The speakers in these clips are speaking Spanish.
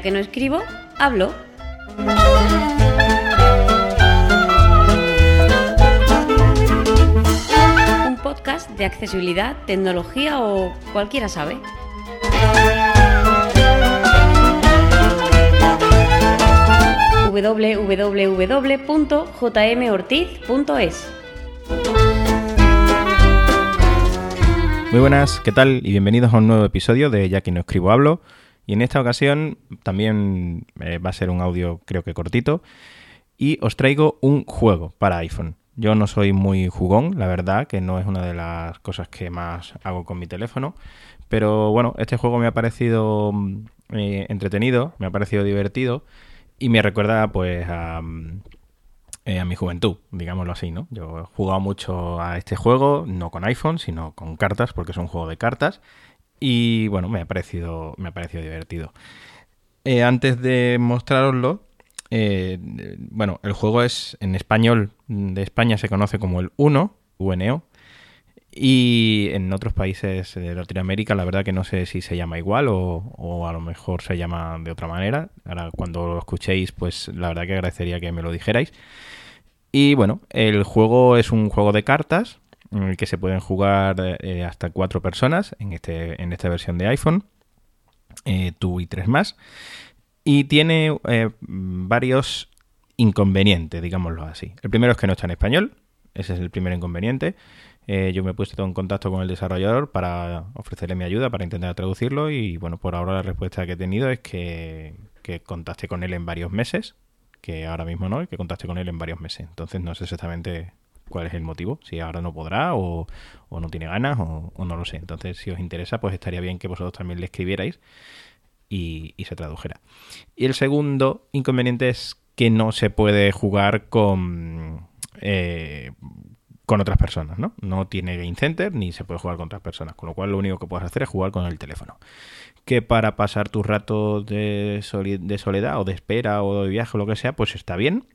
que no escribo, hablo. Un podcast de accesibilidad, tecnología o cualquiera sabe. www.jmortiz.es Muy buenas, ¿qué tal? Y bienvenidos a un nuevo episodio de Ya que no escribo hablo. Y en esta ocasión también eh, va a ser un audio creo que cortito. Y os traigo un juego para iPhone. Yo no soy muy jugón, la verdad, que no es una de las cosas que más hago con mi teléfono. Pero bueno, este juego me ha parecido mm, eh, entretenido, me ha parecido divertido y me recuerda pues a, mm, eh, a mi juventud, digámoslo así, ¿no? Yo he jugado mucho a este juego, no con iPhone, sino con cartas, porque es un juego de cartas. Y bueno, me ha parecido, me ha parecido divertido. Eh, antes de mostraroslo, eh, bueno, el juego es en español de España se conoce como el 1, UNO, y en otros países de Latinoamérica, la verdad que no sé si se llama igual o, a lo mejor se llama de otra manera. Ahora, cuando lo escuchéis, pues la verdad que agradecería que me lo dijerais. Y bueno, el juego es un juego de cartas que se pueden jugar eh, hasta cuatro personas en, este, en esta versión de iPhone, eh, tú y tres más. Y tiene eh, varios inconvenientes, digámoslo así. El primero es que no está en español, ese es el primer inconveniente. Eh, yo me he puesto en contacto con el desarrollador para ofrecerle mi ayuda para intentar traducirlo y bueno, por ahora la respuesta que he tenido es que, que contacte con él en varios meses, que ahora mismo no, y que contacte con él en varios meses. Entonces no sé exactamente cuál es el motivo, si ahora no podrá o, no tiene ganas o, no lo sé. Entonces si os interesa, pues estaría bien que vosotros también le escribierais y, se tradujera. Y el segundo inconveniente es que no se puede jugar con... Eh, con otras personas, ¿no? No tiene Game Center ni se puede jugar con otras personas, con lo cual lo único que puedes hacer es jugar con el teléfono. Que para pasar tus ratos de, soledad o de espera o de viaje o lo que sea, pues está bien,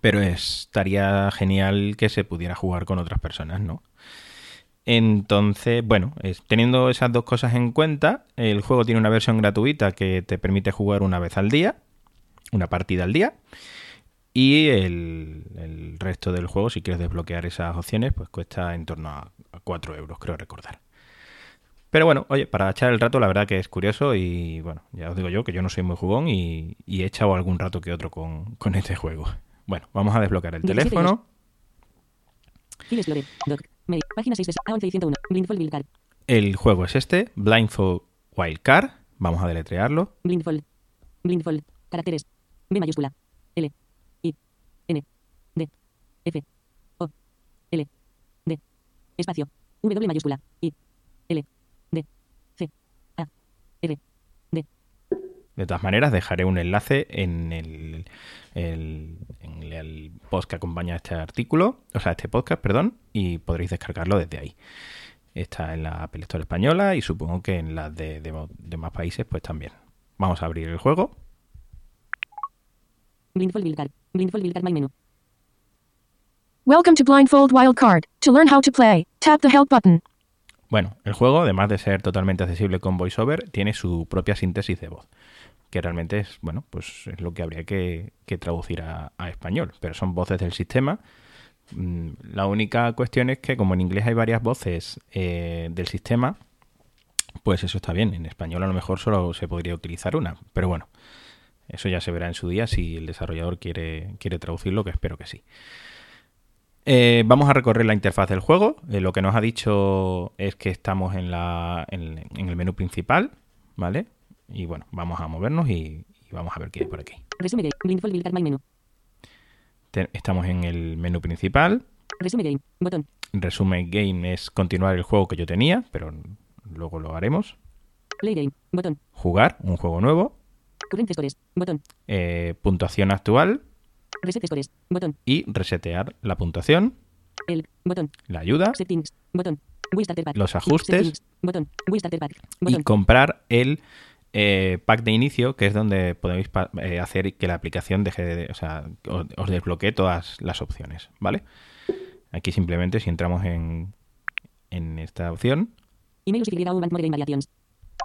pero estaría genial que se pudiera jugar con otras personas, ¿no? Entonces, bueno, teniendo esas dos cosas en cuenta, el juego tiene una versión gratuita que te permite jugar una vez al día, una partida al día. Y el, resto del juego, si quieres desbloquear esas opciones, pues cuesta en torno a, 4 euros, creo recordar. Pero bueno, oye, para echar el rato, la verdad que es curioso y bueno, ya os digo yo que yo no soy muy jugón y, he echado algún rato que otro con, este juego. Bueno, vamos a desbloquear el teléfono. El juego es este, Blindfold Wildcard. Vamos a deletrearlo. Blindfold. Blindfold. Caracteres. B mayúscula. L. N, D, F, O, L, D, espacio, W mayúscula, I, L, D, C, A, R. De todas maneras, dejaré un enlace en el, en el post que acompaña este artículo, o sea, este podcast, perdón, y podréis descargarlo desde ahí. Está en la Apple Store española y supongo que en las de, de, de más países, pues también. Vamos a abrir el juego. Blindfold Wildcard. Blindfold Wildcard My Menu. Welcome to Blindfold Wildcard. To learn how to play, tap the help button. Bueno, el juego, además de ser totalmente accesible con VoiceOver, tiene su propia síntesis de voz, que realmente es, bueno, pues es lo que habría que, traducir a, español, pero son voces del sistema. Mm, la única cuestión es que como en inglés hay varias voces eh, del sistema, pues eso está bien. En español a lo mejor solo se podría utilizar una, pero bueno, eso ya se verá en su día si el desarrollador quiere, quiere traducirlo, que espero que sí. Eh, vamos a recorrer la interfaz del juego. Eh, lo que nos ha dicho es que estamos en, la, en, el menú principal, ¿vale? Y bueno, vamos a movernos y, vamos a ver qué hay por aquí. Resume game, estamos en el menú principal. Resume game, botón. Resume game es continuar el juego que yo tenía, pero luego lo haremos. Play game, botón. Jugar, un juego nuevo. Botón. Eh, puntuación actual. Reset scores. Botón. Y resetear la puntuación. El. Botón. La ayuda. Settings. Botón. Los ajustes. Botón. Y comprar el eh, pack de inicio, que es donde podéis eh, hacer que la aplicación deje de, o sea, os, desbloquee todas las opciones, ¿vale? Aquí simplemente si entramos en, en esta opción. Email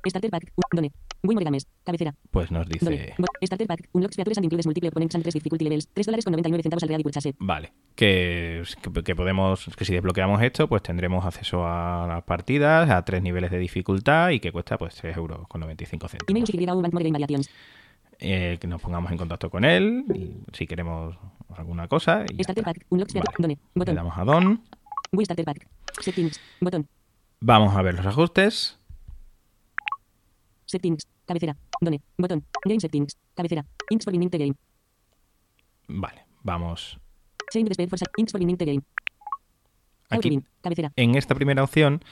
Starter Pack. Done. Win Games. Cabecera. Pues nos Done. dice... Bo- Starter Pack. Unlocks features and includes multiple opponents and 3 difficulty levels. 3 dólares con 99 centavos al ready purchase. Vale, que, que, podemos, que si desbloqueamos esto, pues tendremos acceso a las partidas, a tres niveles de dificultad y que cuesta pues 3 euros con 95 Email céntimos. y Bank Variations. Eh, que nos pongamos en contacto con él y si queremos alguna cosa. Y Starter. Pack. Unlocks features. Vale. Done. Le damos a Don. Starter Pack. Settings. Botón. Vamos a ver los ajustes. Settings. Cabecera. Done. Botón. Game Settings. Cabecera. Inks for the game. Vale, vamos. Change the for Inks for the game. How Aquí. Cabecera. en esta primera opción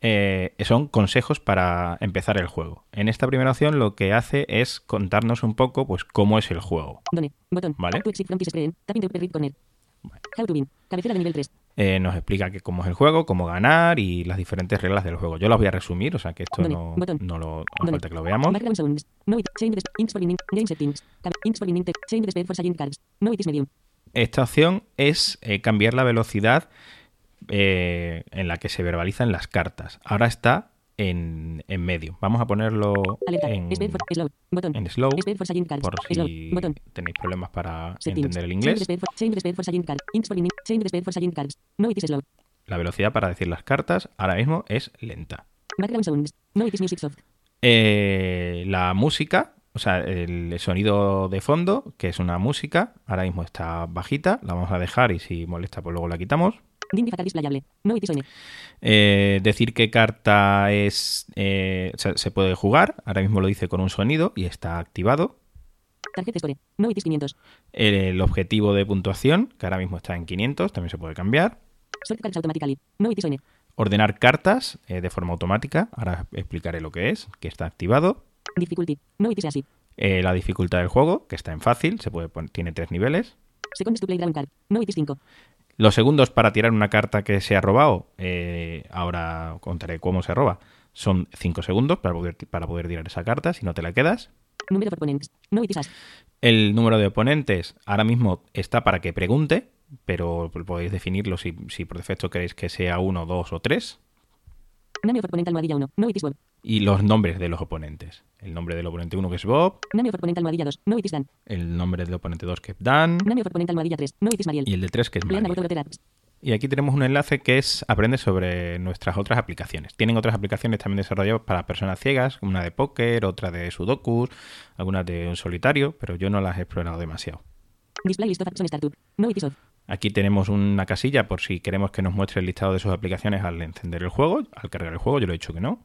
eh, son consejos para empezar el juego. En esta primera opción lo que hace es contarnos un poco pues cómo es el juego. Done. Botón. Vale. To exit from this screen. Tap into upper right corner. How to win. Cabecera de nivel 3. Eh, nos explica que cómo es el juego, cómo ganar y las diferentes reglas del juego. Yo las voy a resumir, o sea que esto no, no lo no falta que lo veamos. Esta opción es eh, cambiar la velocidad eh, en la que se verbalizan las cartas. Ahora está en, en medio. Vamos a ponerlo en, slow. En por si tenéis problemas para entender el inglés. La velocidad para decir las cartas ahora mismo es lenta. Eh, la música, o sea, el sonido de fondo, que es una música, ahora mismo está bajita, la vamos a dejar y si molesta pues luego la quitamos. Eh, decir qué carta es eh, se puede jugar, ahora mismo lo dice con un sonido y está activado. Target score. No 500. El objetivo de puntuación, que ahora mismo está en 500, también se puede cambiar. No. Ordenar cartas eh, de forma automática, ahora explicaré lo que es, que está activado. Difficulty. No it is así. Eh, la dificultad del juego, que está en fácil, se puede tiene tres niveles. Seconds to play ground card. No it is 5. Los segundos para tirar una carta que se ha robado, eh, ahora contaré cómo se roba, son 5 segundos para poder, para poder tirar esa carta si no te la quedas. Número of opponents. No. El número de oponentes ahora mismo está para que pregunte, pero podéis definirlo si, si por defecto queréis que sea uno, dos o tres. Name of opponent almohadilla 1. No it is Bob. Y los nombres de los oponentes. El nombre del oponente 1 que es Bob, Name of opponent almohadilla 2. No it is Dan. el nombre del oponente 2 que es Dan Name of opponent almohadilla 3. No it is Mariel. y el de 3 que es apps. Y aquí tenemos un enlace que es aprende sobre nuestras otras aplicaciones. Tienen otras aplicaciones también desarrolladas para personas ciegas, una de póker, otra de sudokus, algunas de un solitario, pero yo no las he explorado demasiado. Display list of apps on startup. No it is off. Aquí tenemos una casilla por si queremos que nos muestre el listado de sus aplicaciones al encender el juego, al cargar el juego, yo lo he dicho que no.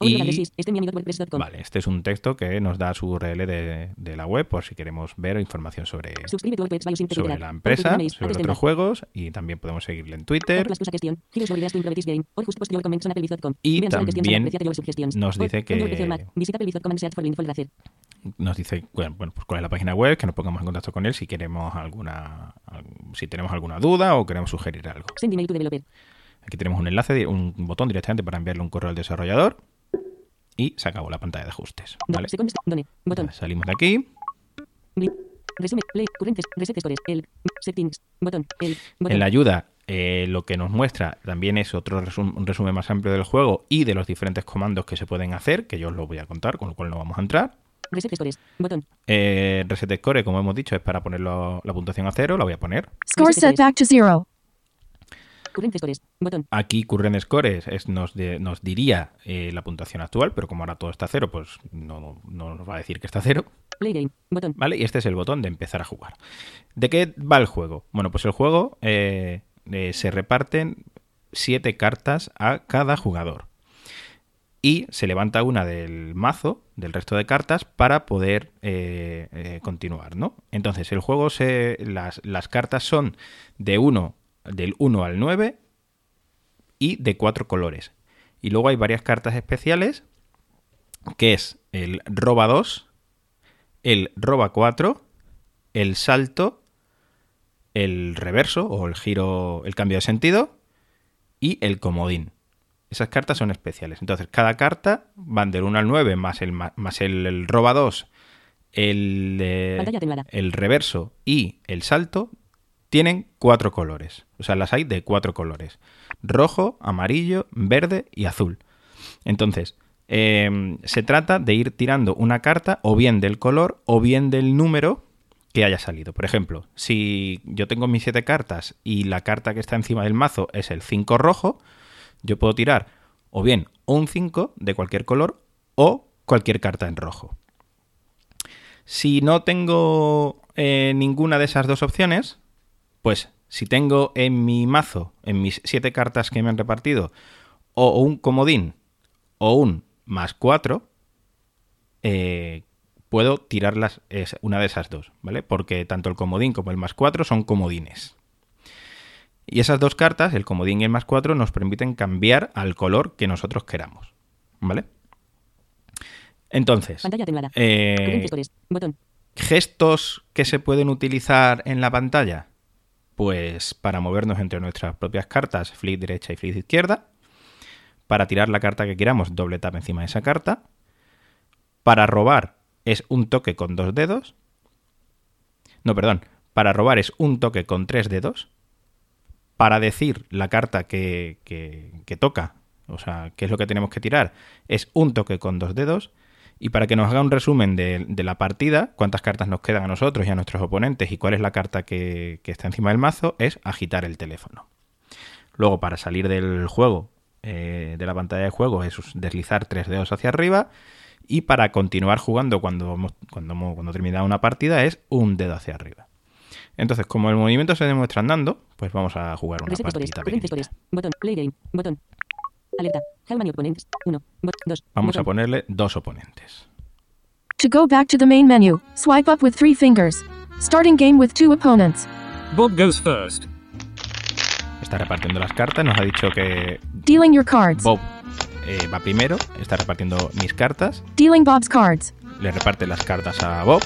Y-. Estemiami.wordpress.com. Vale, este es un texto que nos da su URL de, de la web por si queremos ver información sobre, sobre la empresa, sobre otros juegos y también podemos seguirle en Twitter. Y también nos dice que- nos dice bueno, pues cuál es la página web, que nos pongamos en contacto con él si queremos alguna si tenemos alguna duda o queremos sugerir algo. Aquí tenemos un enlace, un botón directamente para enviarle un correo al desarrollador y se acabó la pantalla de ajustes. Salimos de aquí. Resume. Play. Currentes. Reset scores. El. Settings. Botón. El. Botón. En la ayuda eh, lo que nos muestra también es otro resum- un resumen más amplio del juego y de los diferentes comandos que se pueden hacer, que yo os lo voy a contar, con lo cual no vamos a entrar. Reset scores. Botón. Eh, reset score, como hemos dicho, es para ponerlo la puntuación a cero, la voy a poner. Score set back to zero. Current scores. Botón. Aquí current scores es, nos, de- nos diría eh, la puntuación actual, pero como ahora todo está a cero, pues no, no nos va a decir que está a cero. Play game. Botón. ¿Vale? Y este es el botón de empezar a jugar. ¿De qué va el juego? Bueno, pues el juego eh, eh, se reparten siete cartas a cada jugador. Y se levanta una del mazo, del resto de cartas, para poder eh, eh, continuar, ¿no? Entonces, el juego se. Las, las cartas son de 1, del 1 al 9 y de cuatro colores. Y luego hay varias cartas especiales, que es el roba 2, el roba 4, el salto, el reverso o el giro, el cambio de sentido y el comodín. Esas cartas son especiales. Entonces, cada carta van del 1 al 9 más el, más el, el roba 2, el, eh, el reverso y el salto tienen cuatro colores. O sea, las hay de cuatro colores. Rojo, amarillo, verde y azul. Entonces, eh, se trata de ir tirando una carta o bien del color o bien del número que haya salido. Por ejemplo, si yo tengo mis siete cartas y la carta que está encima del mazo es el 5 rojo, yo puedo tirar o bien un 5 de cualquier color o cualquier carta en rojo. Si no tengo eh, ninguna de esas dos opciones, pues si tengo en mi mazo, en mis siete cartas que me han repartido, o un comodín o un más 4, eh, puedo tirarlas una de esas dos, ¿vale? Porque tanto el comodín como el más 4 son comodines. Y esas dos cartas, el comodín y el más 4, nos permiten cambiar al color que nosotros queramos, ¿vale? Entonces, eh, gestos que se pueden utilizar en la pantalla, pues para movernos entre nuestras propias cartas, flip derecha y flip izquierda, para tirar la carta que queramos, doble tap encima de esa carta, para robar es un toque con dos dedos, no, perdón, para robar es un toque con tres dedos, para decir la carta que, toca, o sea, qué es lo que tenemos que tirar, es un toque con dos dedos. Y para que nos haga un resumen de, la partida, cuántas cartas nos quedan a nosotros y a nuestros oponentes y cuál es la carta que, está encima del mazo, es agitar el teléfono. Luego, para salir del juego, eh, de la pantalla de juego, es deslizar tres dedos hacia arriba. Y para continuar jugando cuando, cuando, cuando termina una partida, es un dedo hacia arriba. Entonces, como el movimiento se demuestra andando, pues vamos a jugar una Reset partida. Botón. Play game. Botón. Alerta. How many opponents? 1. 2. Vamos a ponerle dos oponentes. To go back to the main menu, swipe up with three fingers. Starting game with two opponents. Bob goes first. Está repartiendo las cartas, nos ha dicho que Dealing your cards. Bob eh, va primero, está repartiendo mis cartas, Dealing Bob's cards. le reparte las cartas a Bob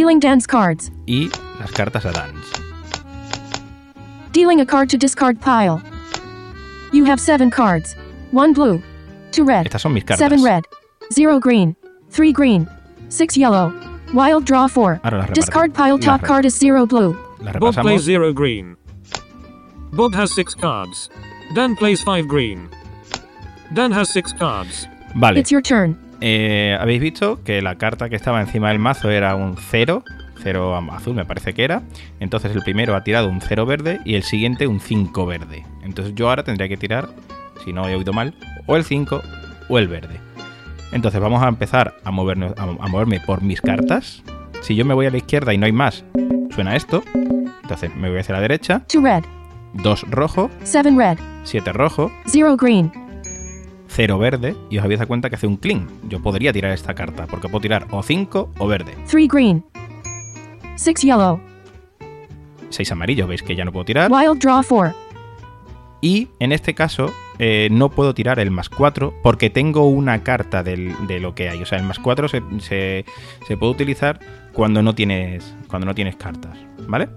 Dealing Dan's cards. y las cartas a Dance. Dealing a card to discard pile. You have seven cards. One blue. Two red. Estas son mis cartas. Seven red. Zero green. Three green. Six yellow. Wild draw four. Ahora las. Discard pile Las top card is zero blue. Las Bob plays zero green. Bob has six cards. Dan plays five green. Dan has six cards. Vale, It's your turn. Eh, habéis visto que la carta que estaba encima del mazo era un 0, 0 azul me parece que era. Entonces el primero ha tirado un 0 verde y el siguiente un 5 verde. Entonces yo ahora tendría que tirar, si no he oído mal, o el 5 o el verde. Entonces vamos a empezar a, movernos, a, a moverme por mis cartas. Si yo me voy a la izquierda y no hay más, suena esto. Entonces me voy hacia la derecha. Two red. 2 rojo, Seven red. 7 rojo, Zero green. 0 verde. Y os habéis dado cuenta que hace un clean. Yo podría tirar esta carta, porque puedo tirar o 5 o verde. Three green. Six yellow. 6 amarillo, veis que ya no puedo tirar. Wild draw four. Y en este caso eh, no puedo tirar el más 4 porque tengo una carta del- de lo que hay. O sea, el más 4 se, se- se puede utilizar cuando no tienes, cuando no tienes cartas. ¿Vale?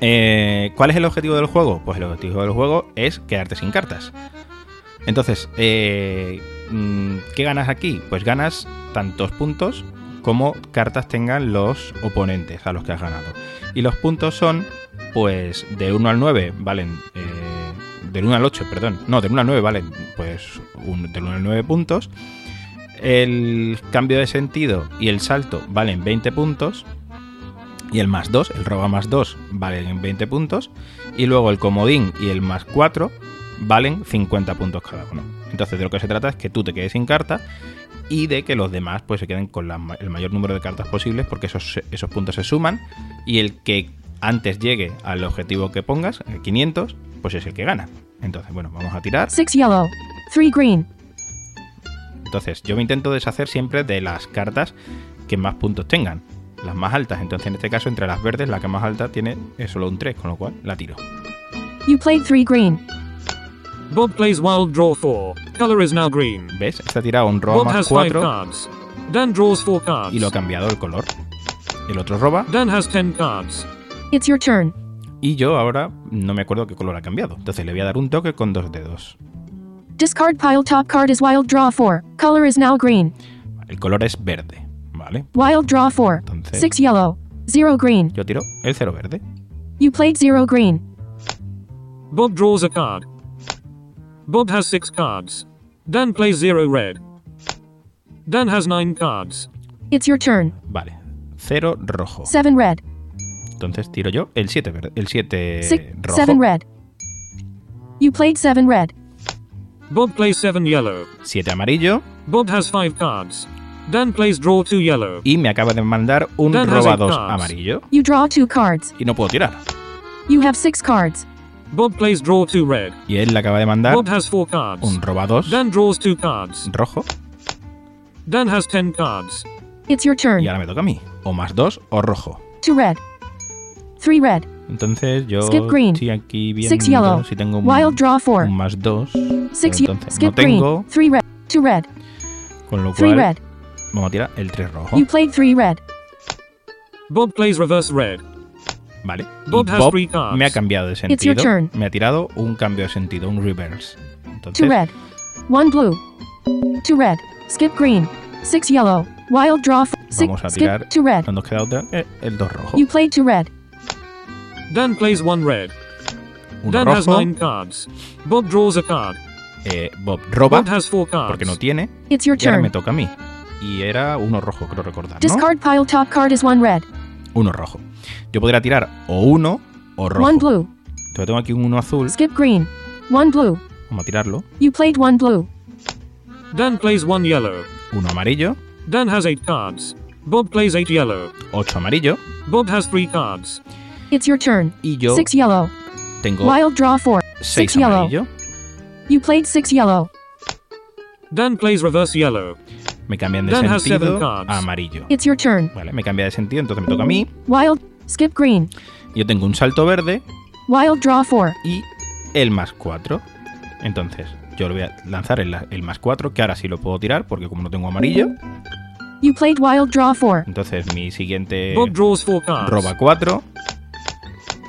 Eh, ¿Cuál es el objetivo del juego? Pues el objetivo del juego es quedarte sin cartas. Entonces, eh, mm, ¿qué ganas aquí? Pues ganas tantos puntos como cartas tengan los oponentes a los que has ganado. Y los puntos son, pues, del 1 al 9 valen... eh, del 1 al 8, perdón. No, del 1 al 9 valen, pues, un- del 1 al 9 puntos. El cambio de sentido y el salto valen 20 puntos. Y el más 2, el roba más 2, valen 20 puntos. Y luego el comodín y el más 4 valen 50 puntos cada uno. Entonces de lo que se trata es que tú te quedes sin carta y de que los demás pues se queden con la el mayor número de cartas posibles porque esos, esos puntos se suman y el que antes llegue al objetivo que pongas, el 500, pues es el que gana. Entonces, bueno, vamos a tirar. Six yellow. Three green. Entonces, yo me intento deshacer siempre de las cartas que más puntos tengan, las más altas. Entonces, en este caso, entre las verdes, la que más alta tiene es solo un 3, con lo cual la tiro. You played three green. Bob plays wild draw 4. Color is now green. ¿Ves? Esta tira un roba Bob más has 5 4 cards. Dan draws 4 cards. y lo ha cambiado el color. El otro roba Dan has 10 cards. It's your turn. y yo ahora no me acuerdo qué color ha cambiado. Entonces le voy a dar un toque con dos dedos. Discard pile top card is wild draw four. Color is now green. El color es verde, ¿vale? Wild draw four. Entonces- Six yellow. Zero green. Yo tiro el cero verde. You played zero green. Bob draws a card. Bob has six cards. Dan plays zero red. Dan has nine cards. It's your turn. Vale. 0 rojo. 7 red. Entonces tiro yo el 7 el 7 Six, rojo. 7 red. You played 7 red. Bob plays seven yellow. 7 amarillo Bob has five cards. Dan plays draw two yellow. y me acaba de mandar un Dan roba eight 2 amarillo You draw 2 cards. y no puedo tirar. You have 6 cards. Bob plays draw two red. Y él le acaba de mandar Bob has four cards. un roba 2 Dan draws two cards. rojo Dan has ten cards. It's your turn. y ahora me toca a mí. O más 2 o rojo. 2 red. 3 red. Entonces yo Skip green. estoy aquí viendo Six yellow. si tengo un, Wild draw 4. un más 2. 6 pero ye- entonces Skip no tengo, green. 3 red. 2 red. con lo 3 cual red. vamos a tirar el 3 rojo. You played 3 red. Bob plays reverse red. Vale. Y Bob has Bob three cards. me ha cambiado de It's your sentido. turn. Me ha tirado un cambio de sentido, un reverse. 2 Entonces, red. 1 blue. 2 red. Skip green. 6 yellow. Wild draw 6. vamos a Skip tirar. 2 red. No nos queda otra que el 2 rojo. You played 2 red. Dan plays one red. Un Dan has rojo. nine cards. Bob draws a card. eh, Bob roba Bob has four cards. porque no tiene. It's your Y ahora me turn. toca a mí. Y era uno rojo, creo recordar. ¿no? Discard pile top card is 1 red. Uno rojo. Yo podría tirar o uno o rojo. 1 blue. Entonces tengo aquí un uno azul. Skip green. 1 blue. Vamos a tirarlo. You played 1 blue. Dan plays one yellow. Uno amarillo. Dan has eight cards. Bob plays eight yellow. Ocho amarillo. Bob has three cards. It's your turn. Y yo 6 yellow. tengo Wild draw 4. seis 6 yellow. amarillo. You played 6 yellow. Dan plays reverse yellow. Me cambian de sentido a amarillo. It's your turn. Vale, me cambia de sentido, entonces me toca a mí. Wild. Skip green. Yo tengo un salto verde Wild draw 4. y el más 4. Entonces, yo le voy a lanzar el, el más 4, que ahora sí lo puedo tirar, porque como no tengo amarillo, You played wild draw 4. entonces mi siguiente Bob draws four cards. roba 4.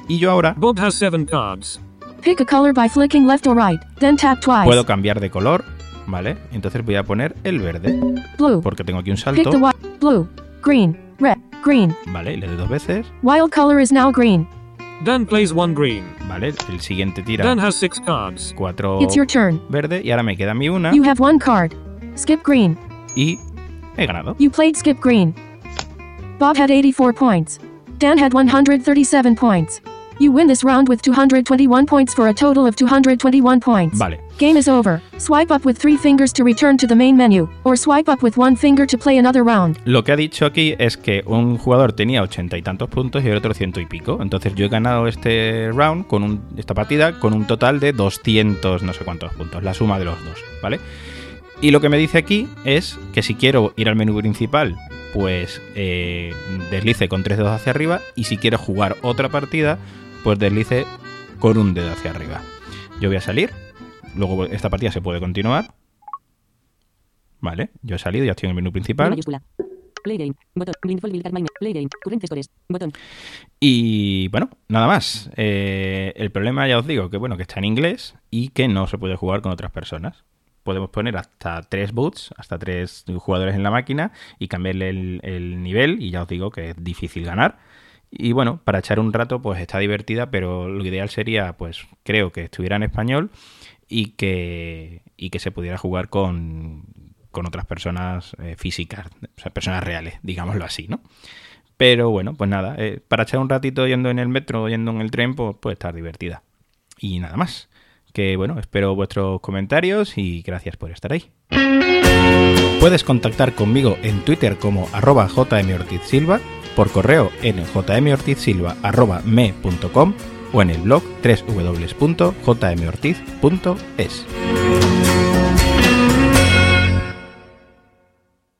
Y yo ahora Bob has seven cards. Pick a color by flicking left or right, then tap twice. puedo cambiar de color, ¿vale? Entonces voy a poner el verde, Blue. porque tengo aquí un salto. Blue. Green. Red. Green. ¿vale? Y le doy dos veces, Wild color is now green. Dan plays one green. ¿vale? El siguiente tira Dan has six cards. 4 It's your turn. verde y ahora me queda mi una You have one card. Skip green. y he ganado. You played skip green. Bob had 84 points. Dan had 137 points. You win this round with 221 points for a total of 221 points. Vale. Game is over. Swipe up with fingers to return to the main menu, or swipe up with finger to play another round. Lo que ha dicho aquí es que un jugador tenía ochenta y tantos puntos y el otro ciento y pico. Entonces yo he ganado este round, con un- esta partida, con un total de 200 no sé cuántos puntos, la suma de los dos, ¿vale? Y lo que me dice aquí es que si quiero ir al menú principal, pues eh, deslice con tres dedos hacia arriba y si quiero jugar otra partida, pues deslice con un dedo hacia arriba. Yo voy a salir, luego esta partida se puede continuar. Vale, yo he salido, ya estoy en el menú principal. mayúscula. Play game. Botón. Greenfold Build Card Miner. Play game. Current scores. Botón. Y bueno, nada más. Eh, el problema ya os digo que bueno, que está en inglés y que no se puede jugar con otras personas. Podemos poner hasta tres boots, hasta tres jugadores en la máquina y cambiarle el, el nivel y ya os digo que es difícil ganar. Y bueno, para echar un rato pues está divertida, pero lo ideal sería pues creo que estuviera en español y que, y que se pudiera jugar con, con otras personas eh, físicas, o sea, personas reales, digámoslo así, ¿no? Pero bueno, pues nada, eh, para echar un ratito yendo en el metro o yendo en el tren, pues puede estar divertida. Y nada más. Que bueno, espero vuestros comentarios y gracias por estar ahí. Puedes contactar conmigo en Twitter como arroba jmortizsilva, por correo en jmortizsilva.me.com o en el blog www.jmortiz.es.